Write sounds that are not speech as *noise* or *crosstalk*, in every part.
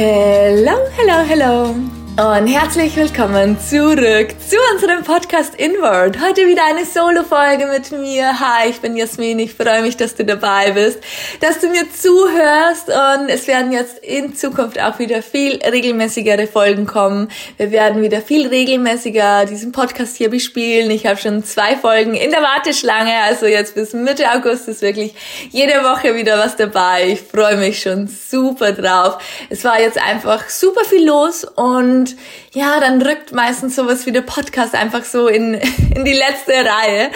Hello, hello, hello. Und herzlich willkommen zurück zu unserem Podcast Inward. Heute wieder eine Solo-Folge mit mir. Hi, ich bin Jasmin. Ich freue mich, dass du dabei bist, dass du mir zuhörst. Und es werden jetzt in Zukunft auch wieder viel regelmäßigere Folgen kommen. Wir werden wieder viel regelmäßiger diesen Podcast hier bespielen. Ich habe schon zwei Folgen in der Warteschlange. Also jetzt bis Mitte August ist wirklich jede Woche wieder was dabei. Ich freue mich schon super drauf. Es war jetzt einfach super viel los und und ja, dann rückt meistens sowas wie der Podcast einfach so in, *laughs* in die letzte Reihe.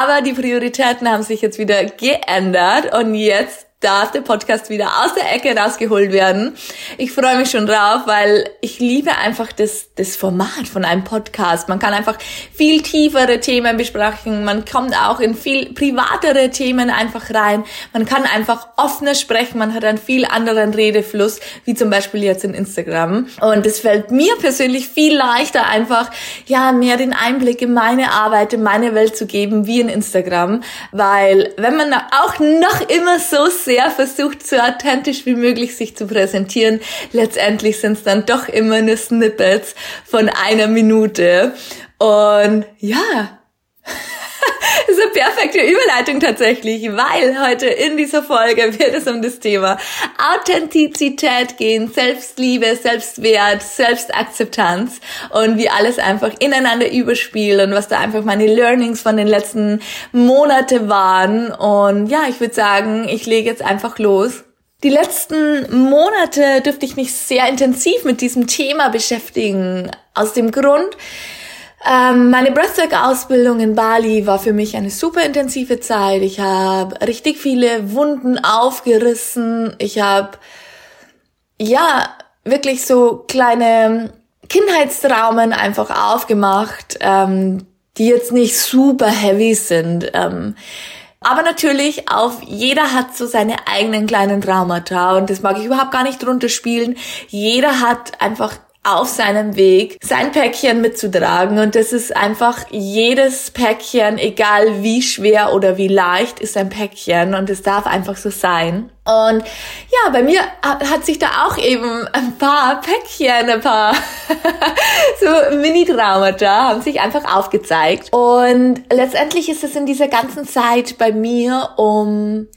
Aber die Prioritäten haben sich jetzt wieder geändert und jetzt darf der Podcast wieder aus der Ecke rausgeholt werden. Ich freue mich schon drauf, weil ich liebe einfach das, das Format von einem Podcast. Man kann einfach viel tiefere Themen besprechen. Man kommt auch in viel privatere Themen einfach rein. Man kann einfach offener sprechen. Man hat einen viel anderen Redefluss, wie zum Beispiel jetzt in Instagram. Und es fällt mir persönlich viel leichter, einfach, ja, mehr den Einblick in meine Arbeit, in meine Welt zu geben, wie in Instagram. Weil, wenn man auch noch immer so sehr versucht, so authentisch wie möglich sich zu präsentieren. Letztendlich sind es dann doch immer nur Snippets von einer Minute. Und ja, das ist eine perfekte Überleitung tatsächlich, weil heute in dieser Folge wird es um das Thema Authentizität gehen, Selbstliebe, Selbstwert, Selbstakzeptanz und wie alles einfach ineinander überspielt und was da einfach meine Learnings von den letzten Monate waren. Und ja, ich würde sagen, ich lege jetzt einfach los. Die letzten Monate dürfte ich mich sehr intensiv mit diesem Thema beschäftigen. Aus dem Grund, ähm, meine Breathwork-Ausbildung in Bali war für mich eine super intensive Zeit. Ich habe richtig viele Wunden aufgerissen. Ich habe ja wirklich so kleine Kindheitstraumen einfach aufgemacht, ähm, die jetzt nicht super heavy sind. Ähm, aber natürlich, auf jeder hat so seine eigenen kleinen Traumata und das mag ich überhaupt gar nicht drunter spielen. Jeder hat einfach auf seinem Weg sein Päckchen mitzutragen und das ist einfach jedes Päckchen, egal wie schwer oder wie leicht, ist ein Päckchen und es darf einfach so sein. Und ja, bei mir hat sich da auch eben ein paar Päckchen, ein paar *laughs* so Mini-Traumata haben sich einfach aufgezeigt. Und letztendlich ist es in dieser ganzen Zeit bei mir um,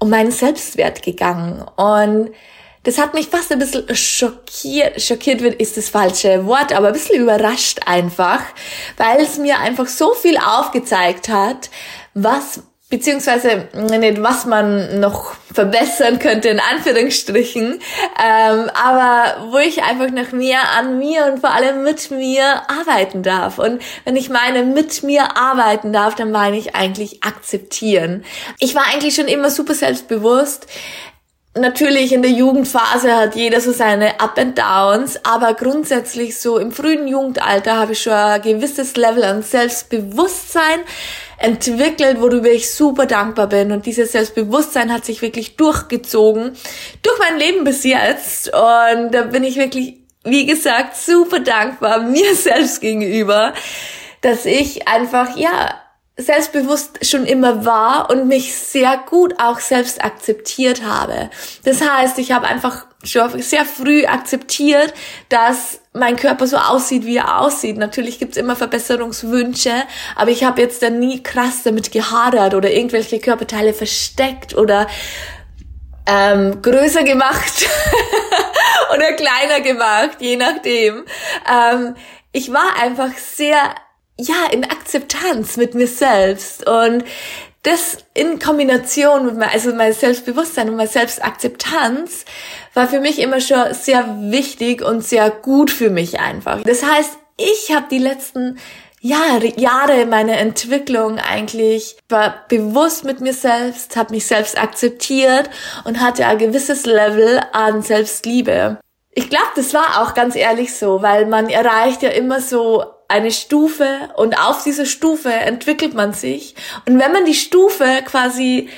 um meinen Selbstwert gegangen und das hat mich fast ein bisschen schockiert. Schockiert wird ist das falsche Wort, aber ein bisschen überrascht einfach, weil es mir einfach so viel aufgezeigt hat, was beziehungsweise nicht, was man noch verbessern könnte, in Anführungsstrichen, ähm, aber wo ich einfach noch mehr an mir und vor allem mit mir arbeiten darf. Und wenn ich meine mit mir arbeiten darf, dann meine ich eigentlich akzeptieren. Ich war eigentlich schon immer super selbstbewusst. Natürlich in der Jugendphase hat jeder so seine Up and Downs, aber grundsätzlich so im frühen Jugendalter habe ich schon ein gewisses Level an Selbstbewusstsein entwickelt, worüber ich super dankbar bin. Und dieses Selbstbewusstsein hat sich wirklich durchgezogen durch mein Leben bis jetzt. Und da bin ich wirklich, wie gesagt, super dankbar mir *laughs* selbst gegenüber, dass ich einfach, ja, selbstbewusst schon immer war und mich sehr gut auch selbst akzeptiert habe. Das heißt, ich habe einfach schon sehr früh akzeptiert, dass mein Körper so aussieht, wie er aussieht. Natürlich gibt's immer Verbesserungswünsche, aber ich habe jetzt dann nie krass damit gehadert oder irgendwelche Körperteile versteckt oder ähm, größer gemacht *laughs* oder kleiner gemacht, je nachdem. Ähm, ich war einfach sehr ja, in Akzeptanz mit mir selbst und das in Kombination mit meinem, also mein Selbstbewusstsein und meine Selbstakzeptanz war für mich immer schon sehr wichtig und sehr gut für mich einfach. Das heißt, ich habe die letzten Jahre, Jahre meiner Entwicklung eigentlich war bewusst mit mir selbst, habe mich selbst akzeptiert und hatte ein gewisses Level an Selbstliebe. Ich glaube, das war auch ganz ehrlich so, weil man erreicht ja immer so eine Stufe und auf dieser Stufe entwickelt man sich. Und wenn man die Stufe quasi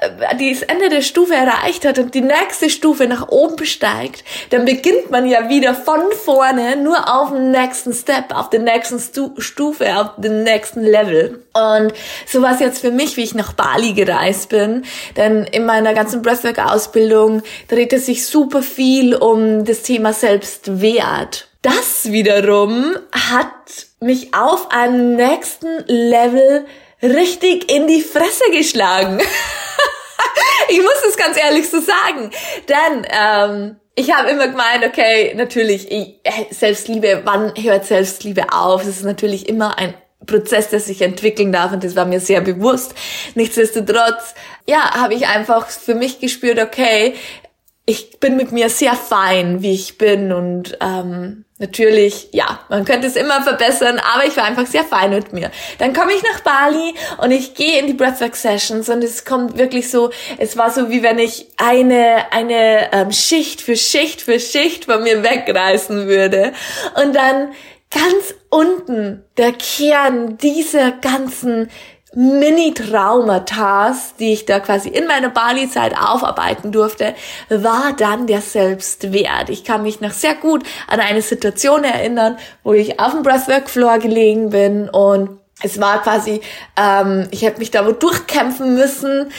äh, das Ende der Stufe erreicht hat und die nächste Stufe nach oben besteigt, dann beginnt man ja wieder von vorne nur auf dem nächsten Step, auf der nächsten Stu Stufe, auf dem nächsten Level. Und so war es jetzt für mich, wie ich nach Bali gereist bin, denn in meiner ganzen Breathwork-Ausbildung dreht es sich super viel um das Thema Selbstwert. Das wiederum hat mich auf einem nächsten Level richtig in die Fresse geschlagen. *laughs* ich muss es ganz ehrlich so sagen. Denn ähm, ich habe immer gemeint, okay, natürlich, ich, Selbstliebe, wann hört Selbstliebe auf? Es ist natürlich immer ein Prozess, der sich entwickeln darf und das war mir sehr bewusst. Nichtsdestotrotz, ja, habe ich einfach für mich gespürt, okay, ich bin mit mir sehr fein, wie ich bin und ähm, natürlich, ja, man könnte es immer verbessern, aber ich war einfach sehr fein mit mir. Dann komme ich nach Bali und ich gehe in die Breathwork Sessions und es kommt wirklich so, es war so wie wenn ich eine eine ähm, Schicht für Schicht für Schicht von mir wegreißen würde und dann ganz unten der Kern dieser ganzen Mini-Traumatas, die ich da quasi in meiner Bali-Zeit aufarbeiten durfte, war dann der Selbstwert. Ich kann mich noch sehr gut an eine Situation erinnern, wo ich auf dem Breathwork-Floor gelegen bin und es war quasi, ähm, ich habe mich da wo durchkämpfen müssen.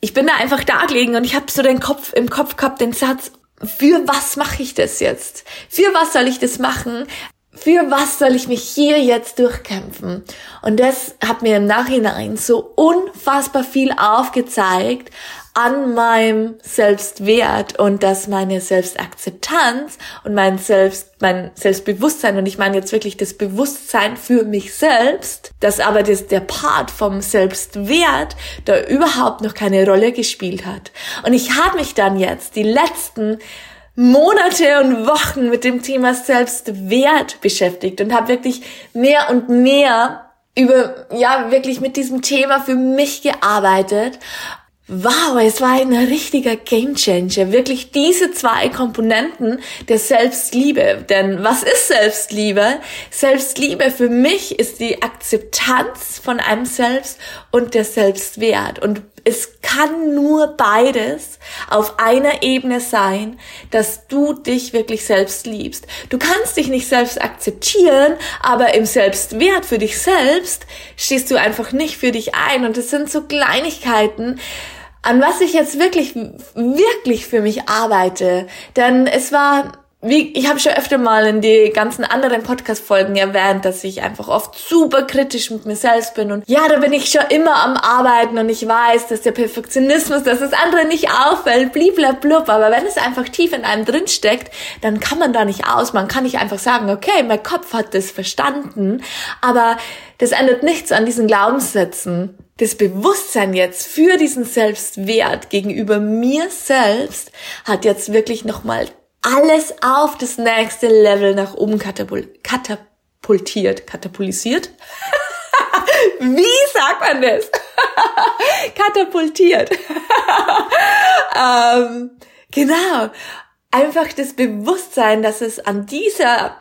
Ich bin da einfach da gelegen und ich habe so den Kopf im Kopf gehabt, den Satz, für was mache ich das jetzt? Für was soll ich das machen? Für was soll ich mich hier jetzt durchkämpfen? Und das hat mir im Nachhinein so unfassbar viel aufgezeigt an meinem Selbstwert und dass meine Selbstakzeptanz und mein Selbst, mein Selbstbewusstsein und ich meine jetzt wirklich das Bewusstsein für mich selbst, dass aber das, der Part vom Selbstwert da überhaupt noch keine Rolle gespielt hat. Und ich habe mich dann jetzt die letzten Monate und Wochen mit dem Thema Selbstwert beschäftigt und habe wirklich mehr und mehr über, ja, wirklich mit diesem Thema für mich gearbeitet Wow, es war ein richtiger Gamechanger. Wirklich diese zwei Komponenten der Selbstliebe. Denn was ist Selbstliebe? Selbstliebe für mich ist die Akzeptanz von einem Selbst und der Selbstwert. Und es kann nur beides auf einer Ebene sein, dass du dich wirklich selbst liebst. Du kannst dich nicht selbst akzeptieren, aber im Selbstwert für dich selbst stehst du einfach nicht für dich ein. Und es sind so Kleinigkeiten, an was ich jetzt wirklich, wirklich für mich arbeite. Denn es war, wie, ich habe schon öfter mal in die ganzen anderen Podcast-Folgen erwähnt, dass ich einfach oft super kritisch mit mir selbst bin. Und ja, da bin ich schon immer am Arbeiten und ich weiß, dass der Perfektionismus, dass das andere nicht auffällt, bliblablub. Aber wenn es einfach tief in einem drin steckt, dann kann man da nicht aus. Man kann nicht einfach sagen, okay, mein Kopf hat das verstanden. Aber das ändert nichts an diesen Glaubenssätzen das Bewusstsein jetzt für diesen Selbstwert gegenüber mir selbst hat jetzt wirklich nochmal alles auf das nächste Level nach oben katapul katapultiert, katapulisiert. *laughs* Wie sagt man das? *laughs* katapultiert. *laughs* ähm, genau. Einfach das Bewusstsein, dass es an dieser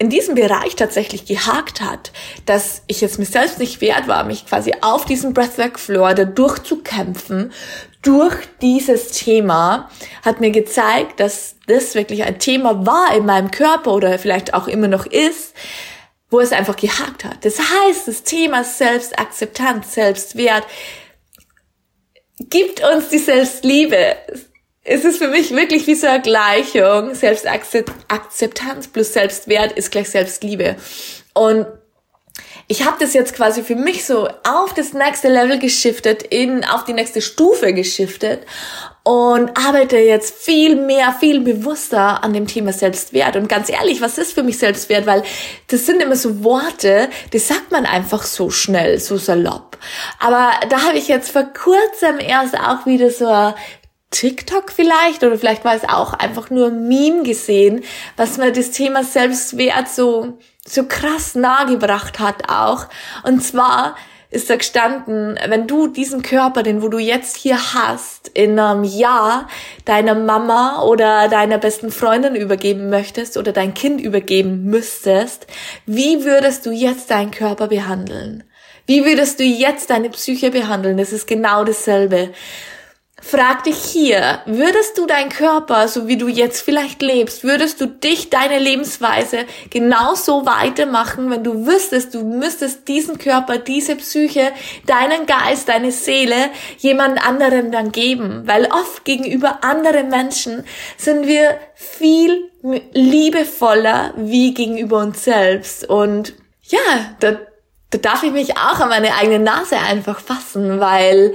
in diesem Bereich tatsächlich gehakt hat, dass ich jetzt mir selbst nicht wert war, mich quasi auf diesen Breathwork Floor da durchzukämpfen, durch dieses Thema, hat mir gezeigt, dass das wirklich ein Thema war in meinem Körper oder vielleicht auch immer noch ist, wo es einfach gehakt hat. Das heißt, das Thema Selbstakzeptanz, Selbstwert gibt uns die Selbstliebe, es ist für mich wirklich wie so eine Gleichung. Selbstakzeptanz plus Selbstwert ist gleich Selbstliebe. Und ich habe das jetzt quasi für mich so auf das nächste Level geschiftet, in auf die nächste Stufe geschiftet und arbeite jetzt viel mehr, viel bewusster an dem Thema Selbstwert. Und ganz ehrlich, was ist für mich Selbstwert? Weil das sind immer so Worte, die sagt man einfach so schnell, so salopp. Aber da habe ich jetzt vor kurzem erst auch wieder so TikTok vielleicht oder vielleicht war es auch einfach nur Meme gesehen, was mir das Thema Selbstwert so, so krass nahegebracht hat auch. Und zwar ist da gestanden, wenn du diesen Körper, den wo du jetzt hier hast, in einem Jahr deiner Mama oder deiner besten Freundin übergeben möchtest oder dein Kind übergeben müsstest, wie würdest du jetzt deinen Körper behandeln? Wie würdest du jetzt deine Psyche behandeln? Das ist genau dasselbe. Frag dich hier, würdest du deinen Körper, so wie du jetzt vielleicht lebst, würdest du dich, deine Lebensweise genauso weitermachen, wenn du wüsstest, du müsstest diesen Körper, diese Psyche, deinen Geist, deine Seele jemand anderen dann geben? Weil oft gegenüber anderen Menschen sind wir viel liebevoller wie gegenüber uns selbst. Und ja, da, da darf ich mich auch an meine eigene Nase einfach fassen, weil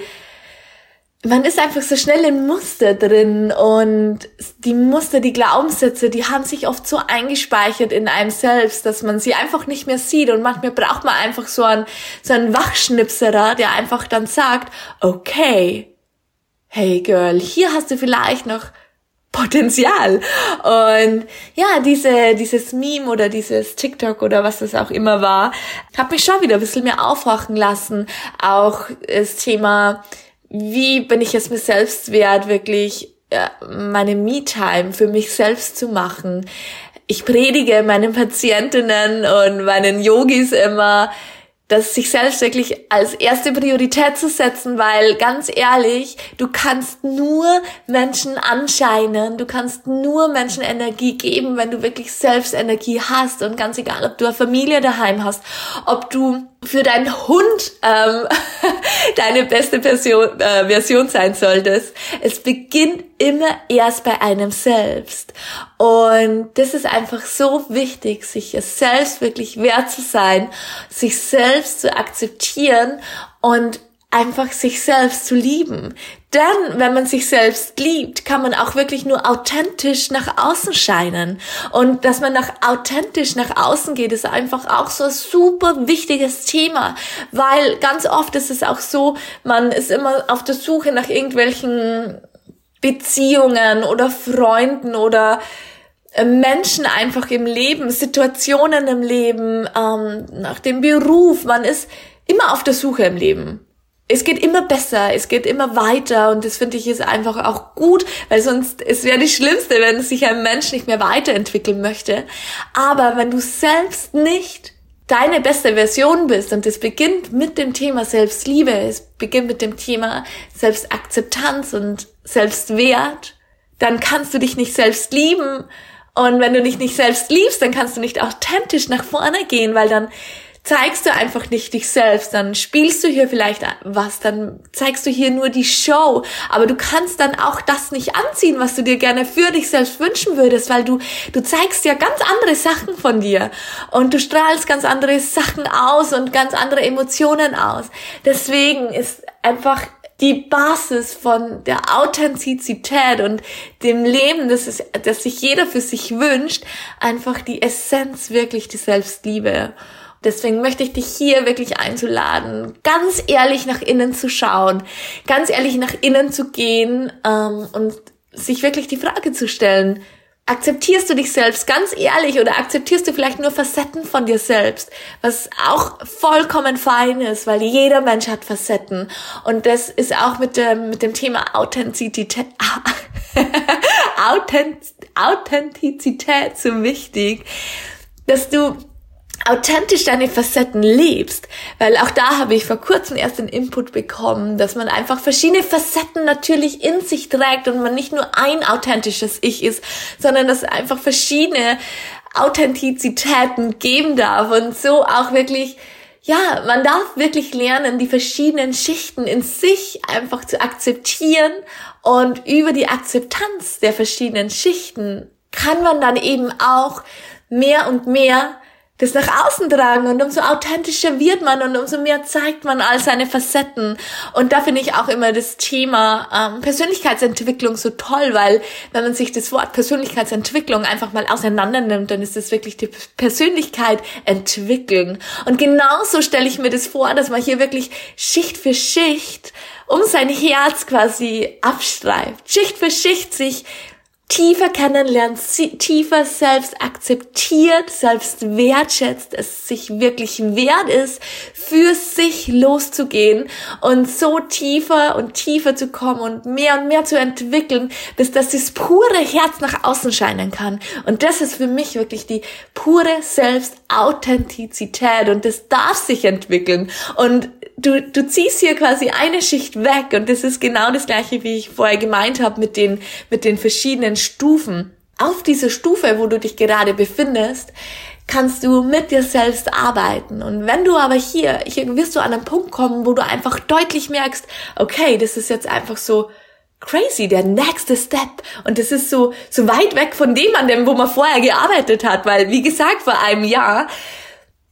man ist einfach so schnell in Muster drin und die Muster, die Glaubenssätze, die haben sich oft so eingespeichert in einem selbst, dass man sie einfach nicht mehr sieht und manchmal braucht man einfach so einen, so einen Wachschnipserer, der einfach dann sagt, okay, hey Girl, hier hast du vielleicht noch Potenzial. Und ja, diese, dieses Meme oder dieses TikTok oder was das auch immer war, hat mich schon wieder ein bisschen mehr aufwachen lassen. Auch das Thema, wie bin ich es mir selbst wert, wirklich ja, meine Me-Time für mich selbst zu machen. Ich predige meinen Patientinnen und meinen Yogis immer, das sich selbst wirklich als erste Priorität zu setzen, weil ganz ehrlich, du kannst nur Menschen anscheinen, du kannst nur Menschen Energie geben, wenn du wirklich selbst Energie hast und ganz egal, ob du eine Familie daheim hast, ob du für deinen Hund ähm, *laughs* deine beste Version, äh, Version sein solltest. Es beginnt immer erst bei einem selbst. Und das ist einfach so wichtig, sich selbst wirklich wert zu sein, sich selbst zu akzeptieren und einfach sich selbst zu lieben. Denn wenn man sich selbst liebt, kann man auch wirklich nur authentisch nach außen scheinen. Und dass man nach authentisch nach außen geht, ist einfach auch so ein super wichtiges Thema. Weil ganz oft ist es auch so, man ist immer auf der Suche nach irgendwelchen Beziehungen oder Freunden oder äh, Menschen einfach im Leben, Situationen im Leben, ähm, nach dem Beruf. Man ist immer auf der Suche im Leben es geht immer besser, es geht immer weiter und das finde ich ist einfach auch gut, weil sonst es wäre das Schlimmste, wenn sich ein Mensch nicht mehr weiterentwickeln möchte. Aber wenn du selbst nicht deine beste Version bist und es beginnt mit dem Thema Selbstliebe, es beginnt mit dem Thema Selbstakzeptanz und Selbstwert, dann kannst du dich nicht selbst lieben und wenn du dich nicht selbst liebst, dann kannst du nicht authentisch nach vorne gehen, weil dann zeigst du einfach nicht dich selbst, dann spielst du hier vielleicht was, dann zeigst du hier nur die Show, aber du kannst dann auch das nicht anziehen, was du dir gerne für dich selbst wünschen würdest, weil du du zeigst ja ganz andere Sachen von dir und du strahlst ganz andere Sachen aus und ganz andere Emotionen aus. Deswegen ist einfach die Basis von der Authentizität und dem Leben, das, es, das sich jeder für sich wünscht, einfach die Essenz wirklich die Selbstliebe. Deswegen möchte ich dich hier wirklich einzuladen, ganz ehrlich nach innen zu schauen, ganz ehrlich nach innen zu gehen ähm, und sich wirklich die Frage zu stellen, akzeptierst du dich selbst ganz ehrlich oder akzeptierst du vielleicht nur Facetten von dir selbst, was auch vollkommen fein ist, weil jeder Mensch hat Facetten. Und das ist auch mit dem, mit dem Thema Authentizität, *laughs* Authentizität so wichtig, dass du authentisch deine Facetten lebst, weil auch da habe ich vor kurzem erst den Input bekommen, dass man einfach verschiedene Facetten natürlich in sich trägt und man nicht nur ein authentisches Ich ist, sondern dass einfach verschiedene Authentizitäten geben darf und so auch wirklich ja, man darf wirklich lernen, die verschiedenen Schichten in sich einfach zu akzeptieren und über die Akzeptanz der verschiedenen Schichten kann man dann eben auch mehr und mehr das nach außen tragen und umso authentischer wird man und umso mehr zeigt man all seine Facetten. Und da finde ich auch immer das Thema ähm, Persönlichkeitsentwicklung so toll, weil wenn man sich das Wort Persönlichkeitsentwicklung einfach mal auseinander nimmt, dann ist das wirklich die Persönlichkeit entwickeln. Und genauso stelle ich mir das vor, dass man hier wirklich Schicht für Schicht um sein Herz quasi abstreift, Schicht für Schicht sich tiefer kennenlernt, tiefer selbst akzeptiert, selbst wertschätzt, es sich wirklich wert ist, für sich loszugehen und so tiefer und tiefer zu kommen und mehr und mehr zu entwickeln, bis dass das pure Herz nach außen scheinen kann. Und das ist für mich wirklich die pure Selbstauthentizität und das darf sich entwickeln. Und du, du ziehst hier quasi eine Schicht weg und das ist genau das gleiche, wie ich vorher gemeint habe mit den, mit den verschiedenen Stufen. Auf dieser Stufe, wo du dich gerade befindest, kannst du mit dir selbst arbeiten. Und wenn du aber hier, hier wirst du an einen Punkt kommen, wo du einfach deutlich merkst, okay, das ist jetzt einfach so crazy, der nächste Step. Und das ist so, so weit weg von dem an dem, wo man vorher gearbeitet hat, weil, wie gesagt, vor einem Jahr,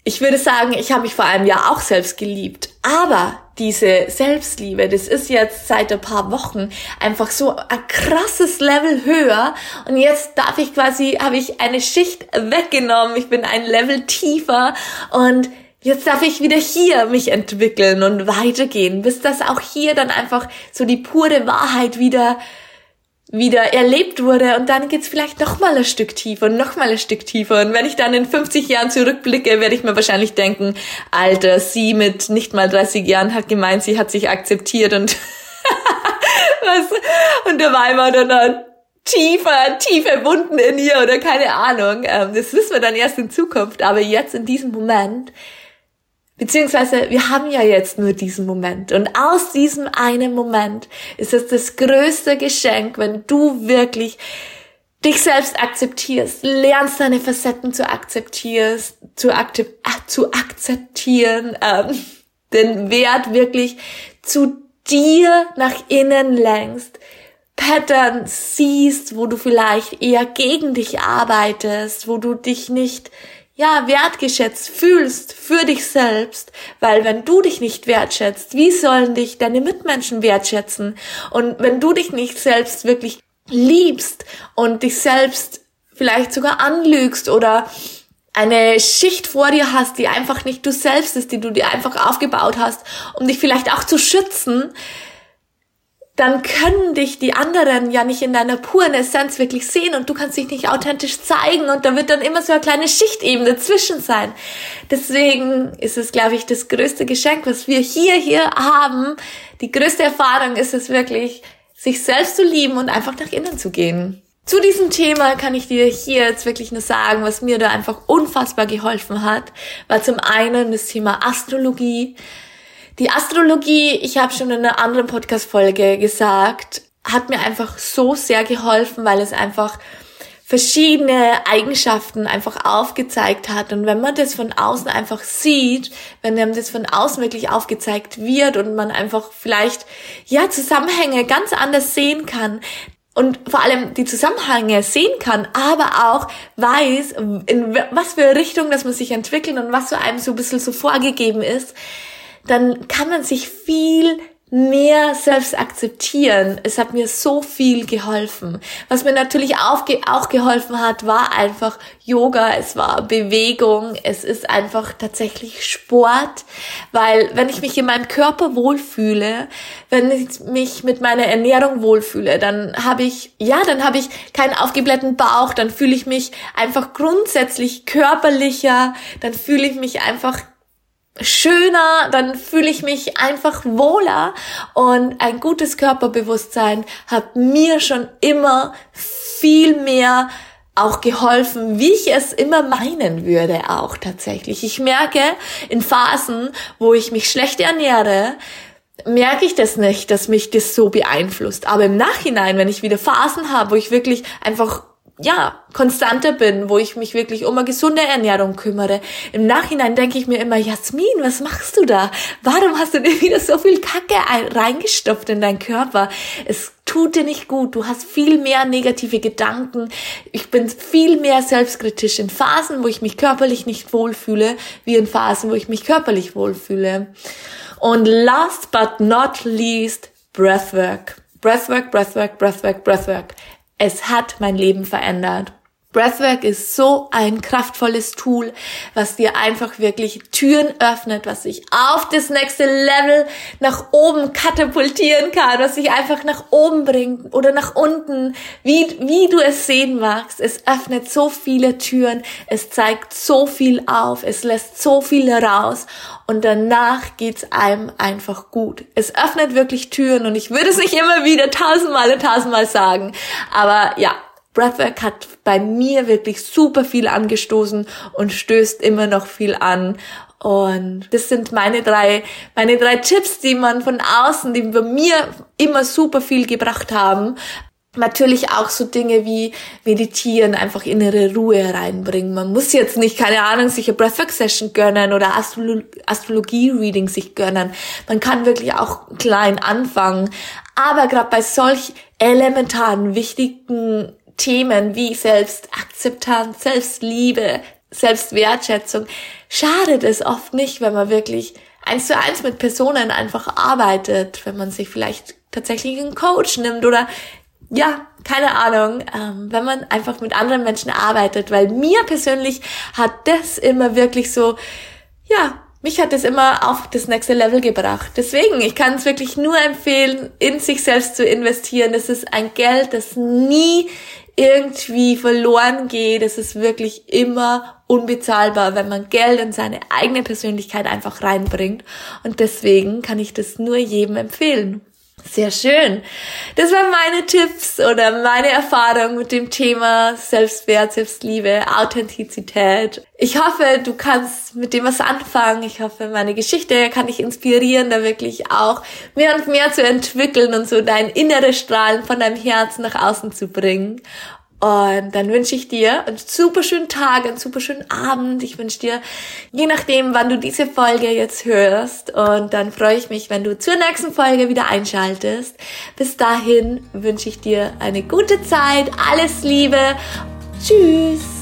ich würde sagen, ich habe mich vor einem Jahr auch selbst geliebt. Aber diese Selbstliebe, das ist jetzt seit ein paar Wochen einfach so ein krasses Level höher. Und jetzt darf ich quasi, habe ich eine Schicht weggenommen. Ich bin ein Level tiefer und jetzt darf ich wieder hier mich entwickeln und weitergehen, bis das auch hier dann einfach so die pure Wahrheit wieder wieder erlebt wurde und dann geht's vielleicht noch mal ein Stück tiefer und noch mal ein Stück tiefer. Und wenn ich dann in 50 Jahren zurückblicke, werde ich mir wahrscheinlich denken, Alter, sie mit nicht mal 30 Jahren hat gemeint, sie hat sich akzeptiert und *laughs* was? Und dabei war dann, dann tiefer, tiefe Wunden in ihr oder keine Ahnung. Ähm, das wissen wir dann erst in Zukunft, aber jetzt in diesem Moment Beziehungsweise wir haben ja jetzt nur diesen Moment. Und aus diesem einen Moment ist es das größte Geschenk, wenn du wirklich dich selbst akzeptierst, lernst deine Facetten zu akzeptieren, zu, akzep zu akzeptieren, ähm, *laughs* den Wert wirklich zu dir nach innen lenkst, Pattern siehst, wo du vielleicht eher gegen dich arbeitest, wo du dich nicht ja, wertgeschätzt fühlst für dich selbst, weil wenn du dich nicht wertschätzt, wie sollen dich deine Mitmenschen wertschätzen? Und wenn du dich nicht selbst wirklich liebst und dich selbst vielleicht sogar anlügst oder eine Schicht vor dir hast, die einfach nicht du selbst ist, die du dir einfach aufgebaut hast, um dich vielleicht auch zu schützen, dann können dich die anderen ja nicht in deiner puren Essenz wirklich sehen und du kannst dich nicht authentisch zeigen und da wird dann immer so eine kleine Schicht eben dazwischen sein. Deswegen ist es, glaube ich, das größte Geschenk, was wir hier, hier haben. Die größte Erfahrung ist es wirklich, sich selbst zu lieben und einfach nach innen zu gehen. Zu diesem Thema kann ich dir hier jetzt wirklich nur sagen, was mir da einfach unfassbar geholfen hat, war zum einen das Thema Astrologie, die Astrologie, ich habe schon in einer anderen Podcast-Folge gesagt, hat mir einfach so sehr geholfen, weil es einfach verschiedene Eigenschaften einfach aufgezeigt hat. Und wenn man das von außen einfach sieht, wenn einem das von außen wirklich aufgezeigt wird und man einfach vielleicht, ja, Zusammenhänge ganz anders sehen kann, und vor allem die Zusammenhänge sehen kann, aber auch weiß, in was für Richtung dass man sich entwickelt und was so einem so ein bisschen so vorgegeben ist, dann kann man sich viel mehr selbst akzeptieren. Es hat mir so viel geholfen. Was mir natürlich auch, ge auch geholfen hat, war einfach Yoga, es war Bewegung, es ist einfach tatsächlich Sport, weil wenn ich mich in meinem Körper wohlfühle, wenn ich mich mit meiner Ernährung wohlfühle, dann habe ich, ja, dann habe ich keinen aufgeblähten Bauch, dann fühle ich mich einfach grundsätzlich körperlicher, dann fühle ich mich einfach schöner, dann fühle ich mich einfach wohler und ein gutes Körperbewusstsein hat mir schon immer viel mehr auch geholfen, wie ich es immer meinen würde auch tatsächlich. Ich merke in Phasen, wo ich mich schlecht ernähre, merke ich das nicht, dass mich das so beeinflusst. Aber im Nachhinein, wenn ich wieder Phasen habe, wo ich wirklich einfach ja, konstanter bin, wo ich mich wirklich um eine gesunde Ernährung kümmere. Im Nachhinein denke ich mir immer, Jasmin, was machst du da? Warum hast du dir wieder so viel Kacke reingestopft in deinen Körper? Es tut dir nicht gut. Du hast viel mehr negative Gedanken. Ich bin viel mehr selbstkritisch in Phasen, wo ich mich körperlich nicht wohlfühle, wie in Phasen, wo ich mich körperlich wohlfühle. Und last but not least, Breathwork. Breathwork, Breathwork, Breathwork, Breathwork. Es hat mein Leben verändert. Breathwork ist so ein kraftvolles Tool, was dir einfach wirklich Türen öffnet, was sich auf das nächste Level nach oben katapultieren kann, was sich einfach nach oben bringt oder nach unten, wie, wie du es sehen magst. Es öffnet so viele Türen, es zeigt so viel auf, es lässt so viel raus und danach geht's einem einfach gut. Es öffnet wirklich Türen und ich würde es nicht immer wieder tausendmal und tausendmal sagen, aber ja, Breathwork hat bei mir wirklich super viel angestoßen und stößt immer noch viel an. Und das sind meine drei, meine drei Tipps, die man von außen, die bei mir immer super viel gebracht haben. Natürlich auch so Dinge wie meditieren, einfach innere Ruhe reinbringen. Man muss jetzt nicht, keine Ahnung, sich eine Breathwork Session gönnen oder Astrolo Astrologie Reading sich gönnen. Man kann wirklich auch klein anfangen. Aber gerade bei solch elementaren, wichtigen Themen wie Selbstakzeptanz, Selbstliebe, Selbstwertschätzung, schadet es oft nicht, wenn man wirklich eins zu eins mit Personen einfach arbeitet, wenn man sich vielleicht tatsächlich einen Coach nimmt oder ja, keine Ahnung, ähm, wenn man einfach mit anderen Menschen arbeitet, weil mir persönlich hat das immer wirklich so, ja, mich hat das immer auf das nächste Level gebracht. Deswegen, ich kann es wirklich nur empfehlen, in sich selbst zu investieren. Das ist ein Geld, das nie irgendwie verloren geht. Es ist wirklich immer unbezahlbar, wenn man Geld in seine eigene Persönlichkeit einfach reinbringt. Und deswegen kann ich das nur jedem empfehlen. Sehr schön. Das waren meine Tipps oder meine Erfahrungen mit dem Thema Selbstwert, Selbstliebe, Authentizität. Ich hoffe, du kannst mit dem was anfangen. Ich hoffe, meine Geschichte kann dich inspirieren, da wirklich auch mehr und mehr zu entwickeln und so dein inneres Strahlen von deinem Herzen nach außen zu bringen. Und dann wünsche ich dir einen super schönen Tag, einen super schönen Abend. Ich wünsche dir, je nachdem, wann du diese Folge jetzt hörst. Und dann freue ich mich, wenn du zur nächsten Folge wieder einschaltest. Bis dahin wünsche ich dir eine gute Zeit, alles Liebe. Tschüss.